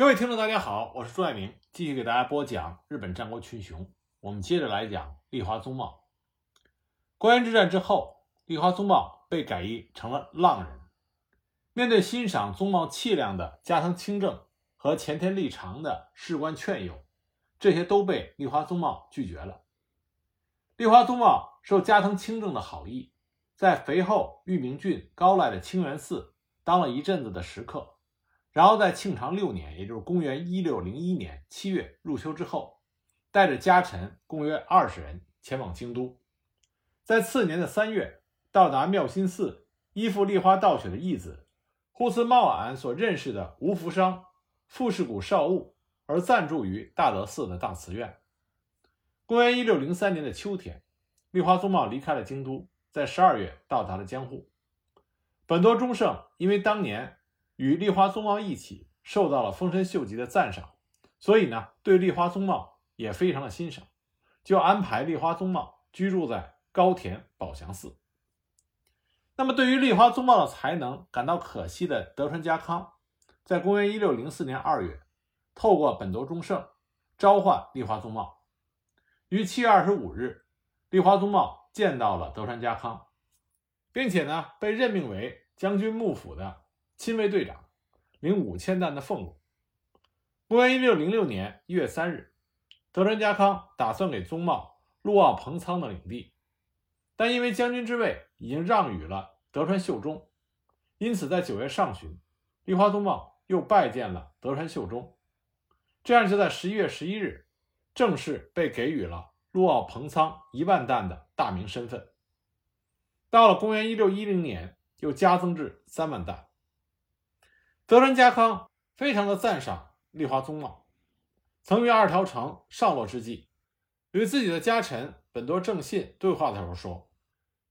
各位听众，大家好，我是朱爱明，继续给大家播讲日本战国群雄。我们接着来讲立花宗茂。关原之战之后，立花宗茂被改役成了浪人。面对欣赏宗茂气量的加藤清正和前田利长的士官劝诱，这些都被立花宗茂拒绝了。立花宗茂受加藤清正的好意，在肥后玉名郡高濑的清源寺当了一阵子的食客。然后在庆长六年，也就是公元一六零一年七月入秋之后，带着家臣共约二十人前往京都。在次年的三月，到达妙心寺，依附立花道雪的义子户寺茂安所认识的吴福商富士谷少务，而暂住于大德寺的大慈院。公元一六零三年的秋天，立花宗茂离开了京都，在十二月到达了江户。本多忠胜因为当年。与立花宗茂一起受到了丰臣秀吉的赞赏，所以呢，对立花宗茂也非常的欣赏，就安排立花宗茂居住在高田宝祥寺。那么，对于立花宗茂的才能感到可惜的德川家康，在公元一六零四年二月，透过本多忠胜召唤立花宗茂，于七月二十五日，立花宗茂见到了德川家康，并且呢，被任命为将军幕府的。亲卫队长，领五千担的俸禄。公元一六零六年一月三日，德川家康打算给宗茂陆奥彭仓的领地，但因为将军之位已经让与了德川秀忠，因此在九月上旬，立花宗茂又拜见了德川秀忠，这样就在十一月十一日，正式被给予了陆奥彭仓一万担的大名身份。到了公元一六一零年，又加增至三万担。德川家康非常的赞赏立花宗茂，曾于二条城上落之际，与自己的家臣本多正信对话的时候说：“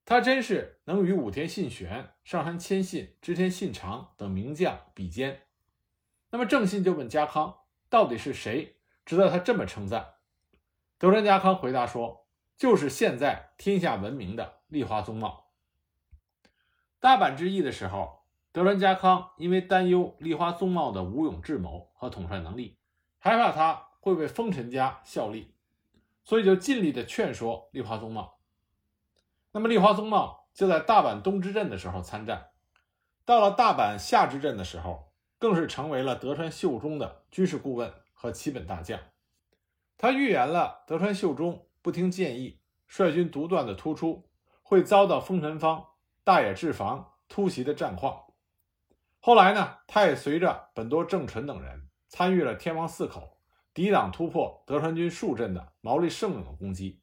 他真是能与武田信玄、上杉谦信、织田信长等名将比肩。”那么正信就问家康：“到底是谁值得他这么称赞？”德川家康回答说：“就是现在天下闻名的立花宗茂。”大阪之役的时候。德川家康因为担忧立花宗茂的武勇智谋和统帅能力，害怕他会为丰臣家效力，所以就尽力的劝说立花宗茂。那么立花宗茂就在大阪东之阵的时候参战，到了大阪下之阵的时候，更是成为了德川秀忠的军事顾问和旗本大将。他预言了德川秀忠不听建议，率军独断的突出，会遭到丰臣方大野智防突袭的战况。后来呢，他也随着本多正纯等人参与了天王寺口，抵挡突破德川军数阵的毛利胜永的攻击。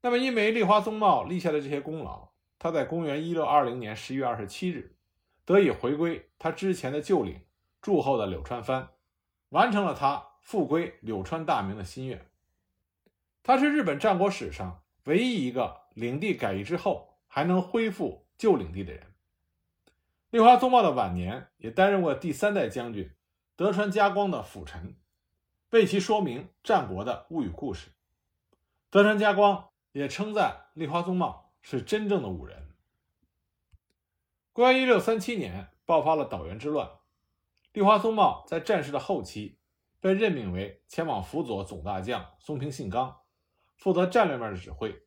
那么，因为立花宗茂立下的这些功劳，他在公元一六二零年十一月二十七日得以回归他之前的旧领驻后的柳川藩，完成了他复归柳川大名的心愿。他是日本战国史上唯一一个领地改易之后还能恢复旧领地的人。立花宗茂的晚年也担任过第三代将军德川家光的辅臣，为其说明战国的物语故事。德川家光也称赞立花宗茂是真正的武人。公元一六三七年爆发了岛原之乱，立花宗茂在战事的后期被任命为前往辅佐总大将松平信纲，负责战略面的指挥。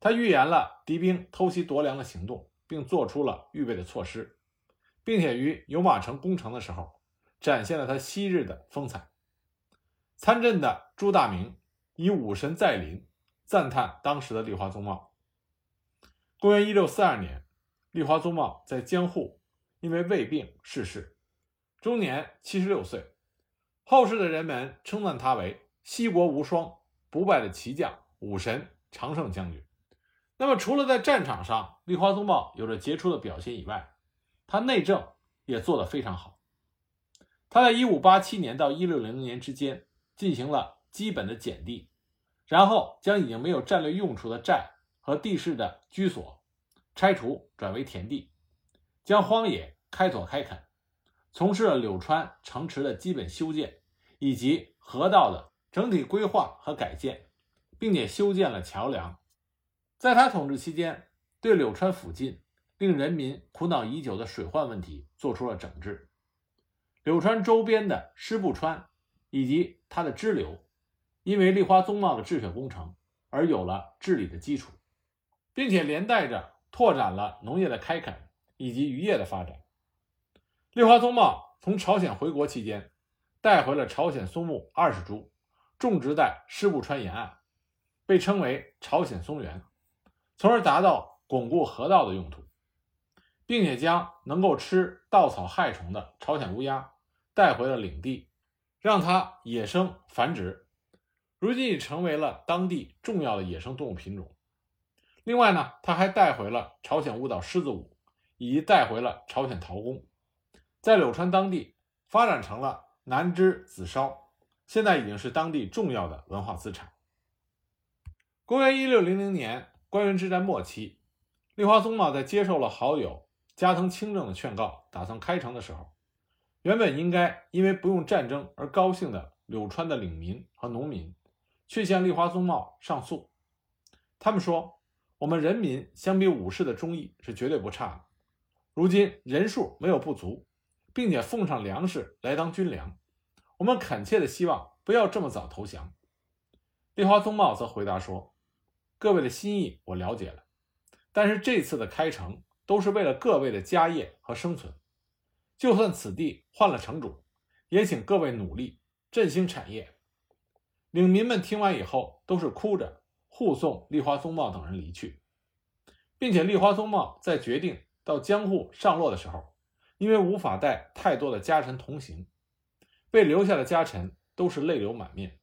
他预言了敌兵偷袭夺粮的行动。并做出了预备的措施，并且于有马城攻城的时候，展现了他昔日的风采。参阵的朱大明以“武神在临”赞叹当时的立花宗茂。公元一六四二年，立花宗茂在江户因为胃病逝世，终年七十六岁。后世的人们称赞他为“西国无双、不败的骑将、武神、常胜将军”。那么，除了在战场上立花宗茂有着杰出的表现以外，他内政也做得非常好。他在1587年到1600年之间进行了基本的减地，然后将已经没有战略用处的寨和地势的居所拆除，转为田地，将荒野开拓开垦，从事了柳川城池的基本修建以及河道的整体规划和改建，并且修建了桥梁。在他统治期间，对柳川附近令人民苦恼已久的水患问题做出了整治。柳川周边的师部川以及它的支流，因为立花宗茂的治水工程而有了治理的基础，并且连带着拓展了农业的开垦以及渔业的发展。立花宗茂从朝鲜回国期间，带回了朝鲜松木二十株，种植在师部川沿岸，被称为朝鲜松园，从而达到巩固河道的用途，并且将能够吃稻草害虫的朝鲜乌鸦带回了领地，让它野生繁殖，如今已成为了当地重要的野生动物品种。另外呢，他还带回了朝鲜舞蹈狮子舞，以及带回了朝鲜陶工。在柳川当地发展成了南枝紫烧，现在已经是当地重要的文化资产。公元一六零零年，关原之战末期，立花宗茂在接受了好友加藤清正的劝告，打算开城的时候，原本应该因为不用战争而高兴的柳川的领民和农民，却向立花宗茂上诉。他们说：“我们人民相比武士的忠义是绝对不差的，如今人数没有不足。”并且奉上粮食来当军粮，我们恳切的希望不要这么早投降。立花宗茂则回答说：“各位的心意我了解了，但是这次的开城都是为了各位的家业和生存，就算此地换了城主，也请各位努力振兴产业。”领民们听完以后都是哭着护送立花宗茂等人离去，并且立花宗茂在决定到江户上洛的时候。因为无法带太多的家臣同行，被留下的家臣都是泪流满面。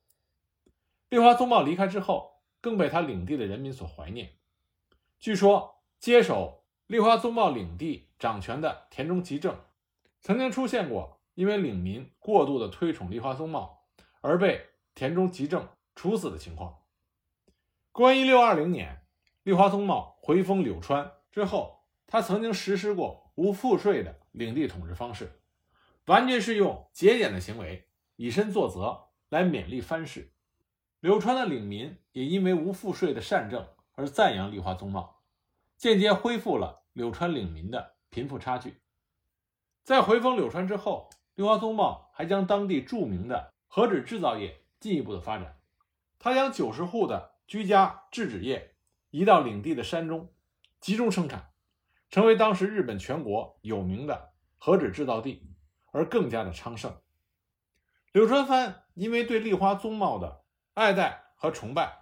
立花宗茂离开之后，更被他领地的人民所怀念。据说，接手立花宗茂领地掌权的田中吉正，曾经出现过因为领民过度的推崇立花宗茂而被田中吉正处死的情况。公元一六二零年，立花宗茂回封柳川之后，他曾经实施过无赋税的。领地统治方式，完全是用节俭的行为以身作则来勉励藩士。柳川的领民也因为无赋税的善政而赞扬立花宗茂，间接恢复了柳川领民的贫富差距。在回封柳川之后，立花宗茂还将当地著名的和纸制造业进一步的发展。他将九十户的居家制纸业移到领地的山中，集中生产。成为当时日本全国有名的和纸制造地，而更加的昌盛。柳川藩因为对立花宗茂的爱戴和崇拜，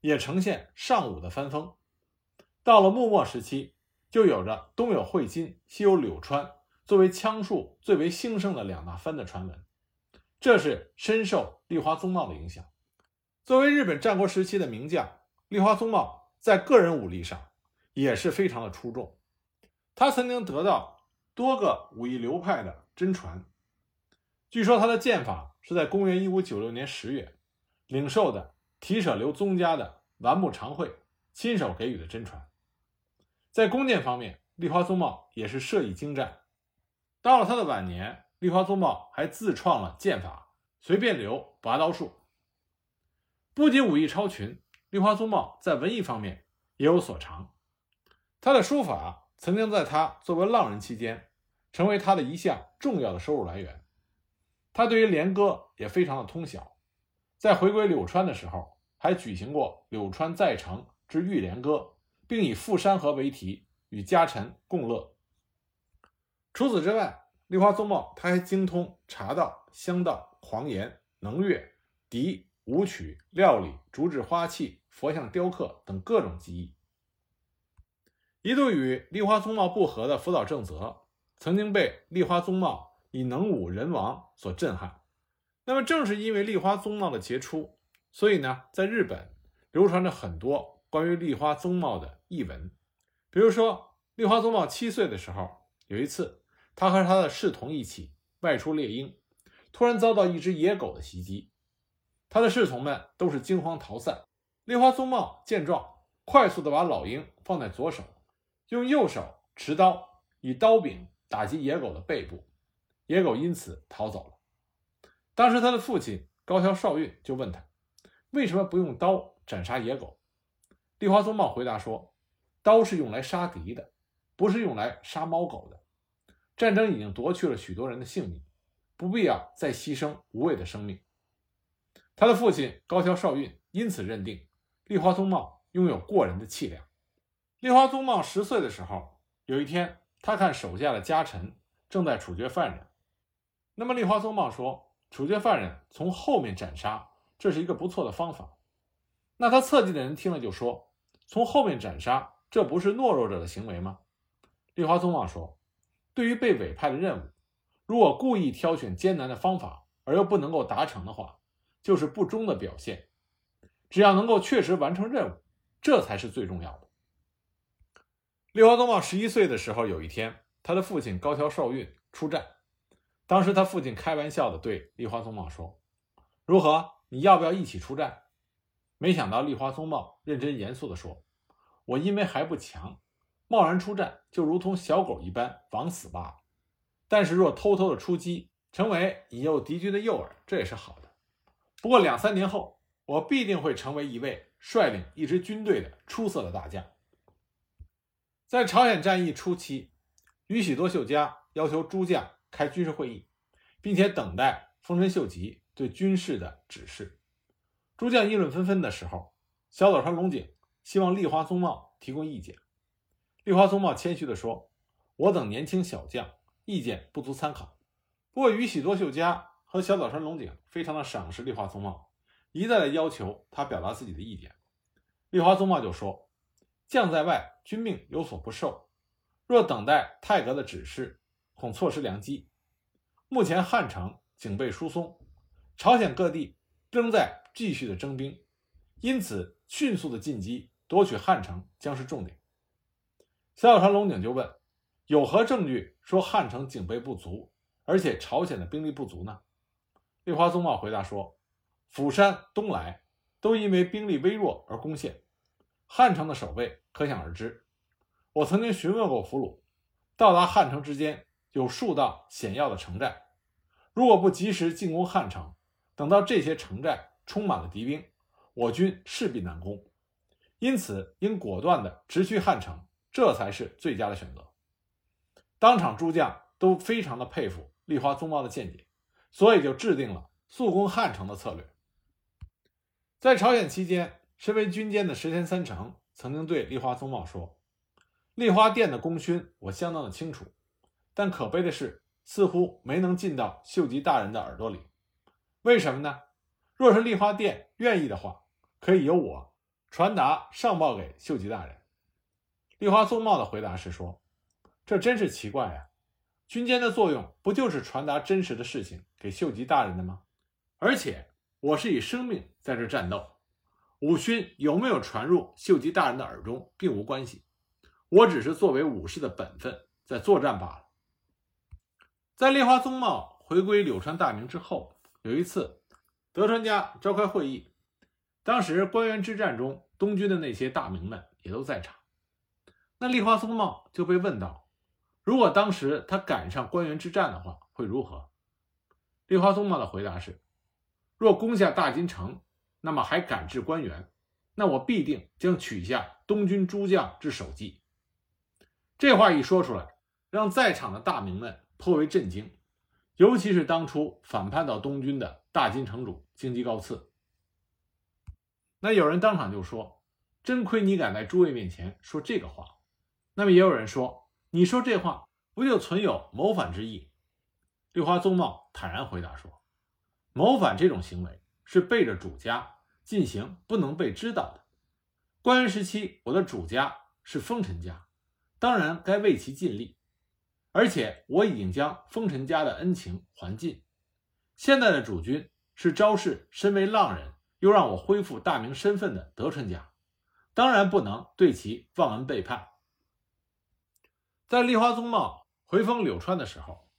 也呈现尚武的藩风。到了幕末时期，就有着东有汇金，西有柳川作为枪术最为兴盛的两大藩的传闻，这是深受立花宗茂的影响。作为日本战国时期的名将，立花宗茂在个人武力上也是非常的出众。他曾经得到多个武艺流派的真传，据说他的剑法是在公元一五九六年十月领受的提舍流宗家的丸木长惠亲手给予的真传。在弓箭方面，立花宗茂也是射艺精湛。到了他的晚年，立花宗茂还自创了剑法随便流拔刀术。不仅武艺超群，立花宗茂在文艺方面也有所长，他的书法。曾经在他作为浪人期间，成为他的一项重要的收入来源。他对于连歌也非常的通晓，在回归柳川的时候，还举行过《柳川在城之玉莲歌》，并以富山河为题与家臣共乐。除此之外，立花宗茂他还精通茶道、香道、狂言、能乐、笛、舞曲、料理、竹制花器、佛像雕刻等各种技艺。一度与立花宗茂不和的福岛正则，曾经被立花宗茂以能武人王所震撼。那么，正是因为立花宗茂的杰出，所以呢，在日本流传着很多关于立花宗茂的译文。比如说，立花宗茂七岁的时候，有一次，他和他的侍童一起外出猎鹰，突然遭到一只野狗的袭击，他的侍从们都是惊慌逃散。立花宗茂见状，快速的把老鹰放在左手。用右手持刀，以刀柄打击野狗的背部，野狗因此逃走了。当时他的父亲高桥少运就问他，为什么不用刀斩杀野狗？立花宗茂回答说，刀是用来杀敌的，不是用来杀猫狗的。战争已经夺去了许多人的性命，不必要再牺牲无谓的生命。他的父亲高桥少运因此认定立花宗茂拥有过人的气量。立花宗茂十岁的时候，有一天，他看手下的家臣正在处决犯人，那么立花宗茂说，处决犯人从后面斩杀，这是一个不错的方法。那他侧近的人听了就说，从后面斩杀，这不是懦弱者的行为吗？立花宗茂说，对于被委派的任务，如果故意挑选艰难的方法而又不能够达成的话，就是不忠的表现。只要能够确实完成任务，这才是最重要的。立花宗茂十一岁的时候，有一天，他的父亲高桥少运出战。当时他父亲开玩笑的对立花宗茂说：“如何？你要不要一起出战？”没想到立花宗茂认真严肃的说：“我因为还不强，贸然出战就如同小狗一般枉死罢了。但是若偷偷的出击，成为引诱敌军的诱饵，这也是好的。不过两三年后，我必定会成为一位率领一支军队的出色的大将。”在朝鲜战役初期，宇喜多秀家要求诸将开军事会议，并且等待丰臣秀吉对军事的指示。诸将议论纷纷的时候，小早川龙井希望立花宗茂提供意见。立花宗茂谦虚地说：“我等年轻小将，意见不足参考。”不过宇喜多秀家和小早川龙井非常的赏识立花宗茂，一再的要求他表达自己的意见。立花宗茂就说。将在外，军命有所不受。若等待太阁的指示，恐错失良机。目前汉城警备疏松，朝鲜各地仍在继续的征兵，因此迅速的进击夺取汉城将是重点。小川龙井就问：有何证据说汉城警备不足，而且朝鲜的兵力不足呢？立花宗茂回答说：釜山、东来都因为兵力微弱而攻陷。汉城的守备可想而知。我曾经询问过俘虏，到达汉城之间有数道险要的城寨，如果不及时进攻汉城，等到这些城寨充满了敌兵，我军势必难攻。因此，应果断地直趋汉城，这才是最佳的选择。当场诸将都非常的佩服立花宗茂的见解，所以就制定了速攻汉城的策略。在朝鲜期间。身为军监的石田三成曾经对立花宗茂说：“立花殿的功勋我相当的清楚，但可悲的是，似乎没能进到秀吉大人的耳朵里。为什么呢？若是立花殿愿意的话，可以由我传达上报给秀吉大人。”立花宗茂的回答是说：“这真是奇怪呀！军监的作用不就是传达真实的事情给秀吉大人的吗？而且我是以生命在这战斗。”武勋有没有传入秀吉大人的耳中，并无关系。我只是作为武士的本分在作战罢了。在立花宗茂回归柳川大名之后，有一次德川家召开会议，当时关原之战中东军的那些大名们也都在场。那立花宗茂就被问到：如果当时他赶上关原之战的话，会如何？立花宗茂的回答是：若攻下大金城。那么还敢置官员？那我必定将取下东军诸将之首级。这话一说出来，让在场的大名们颇为震惊，尤其是当初反叛到东军的大金城主京畿高次。那有人当场就说：“真亏你敢在诸位面前说这个话。”那么也有人说：“你说这话不就存有谋反之意？”绿花宗茂坦然回答说：“谋反这种行为是背着主家。”进行不能被知道的。官员时期，我的主家是丰臣家，当然该为其尽力。而且我已经将丰臣家的恩情还尽。现在的主君是昭氏身为浪人，又让我恢复大名身份的德川家，当然不能对其忘恩背叛。在立花宗茂回封柳川的时候，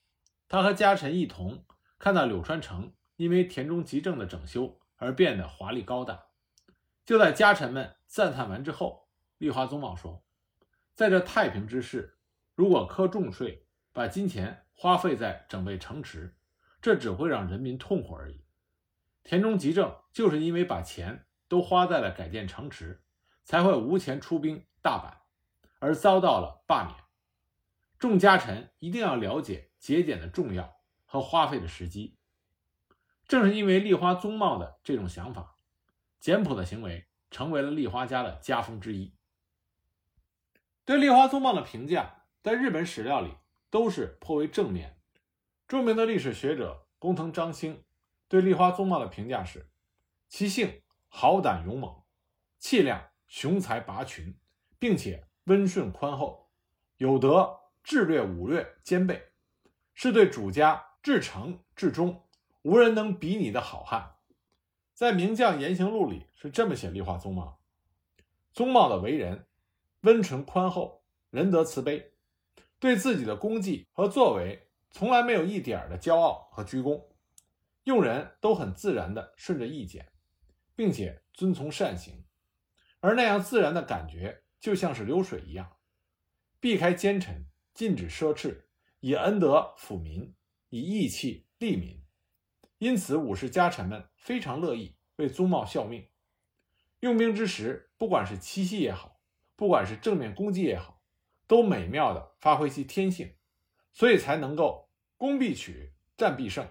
他和家臣一同看到柳川城因为田中吉政的整修。而变得华丽高大。就在家臣们赞叹完之后，立花宗茂说：“在这太平之世，如果苛重税，把金钱花费在整备城池，这只会让人民痛苦而已。田中吉政就是因为把钱都花在了改建城池，才会无钱出兵大阪，而遭到了罢免。众家臣一定要了解节俭的重要，和花费的时机。正是因为立花宗茂的这种想法，简朴的行为成为了立花家的家风之一。对立花宗茂的评价，在日本史料里都是颇为正面。著名的历史学者工藤章兴对立花宗茂的评价是：其性豪胆勇猛，气量雄才拔群，并且温顺宽厚，有德智略武略兼备，是对主家至诚至忠。无人能比拟的好汉，在《名将言行录》里是这么写立花宗茂：宗茂的为人温纯宽厚，仁德慈悲，对自己的功绩和作为从来没有一点的骄傲和居功，用人都很自然的顺着意见，并且遵从善行，而那样自然的感觉就像是流水一样，避开奸臣，禁止奢侈，以恩德抚民，以义气利民。因此，武士家臣们非常乐意为宗茂效命。用兵之时，不管是奇袭也好，不管是正面攻击也好，都美妙的发挥其天性，所以才能够攻必取，战必胜。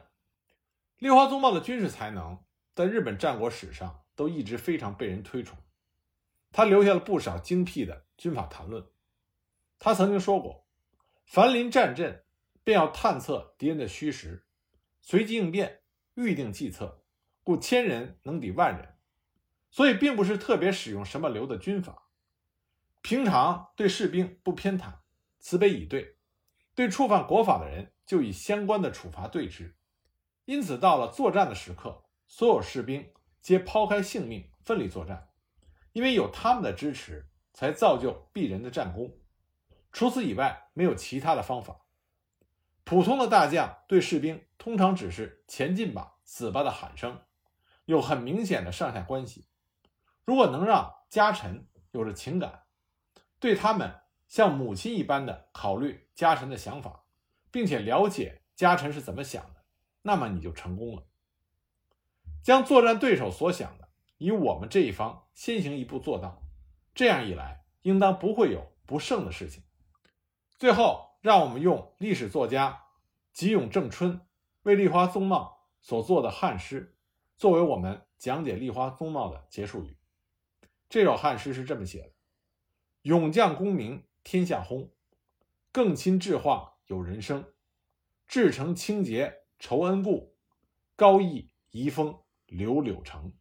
立花宗茂的军事才能在日本战国史上都一直非常被人推崇，他留下了不少精辟的军法谈论。他曾经说过：“凡临战阵，便要探测敌人的虚实，随机应变。”预定计策，故千人能抵万人，所以并不是特别使用什么流的军法。平常对士兵不偏袒，慈悲以对；对触犯国法的人，就以相关的处罚对之。因此，到了作战的时刻，所有士兵皆抛开性命，奋力作战，因为有他们的支持，才造就鄙人的战功。除此以外，没有其他的方法。普通的大将对士兵通常只是“前进吧，死吧”的喊声，有很明显的上下关系。如果能让家臣有着情感，对他们像母亲一般的考虑家臣的想法，并且了解家臣是怎么想的，那么你就成功了。将作战对手所想的，以我们这一方先行一步做到，这样一来，应当不会有不胜的事情。最后。让我们用历史作家吉永正春为立花宗茂所做的汉诗，作为我们讲解立花宗茂的结束语。这首汉诗是这么写的：“勇将功名天下轰，更亲智化有人生。至诚清洁仇恩故，高义遗风柳柳成。”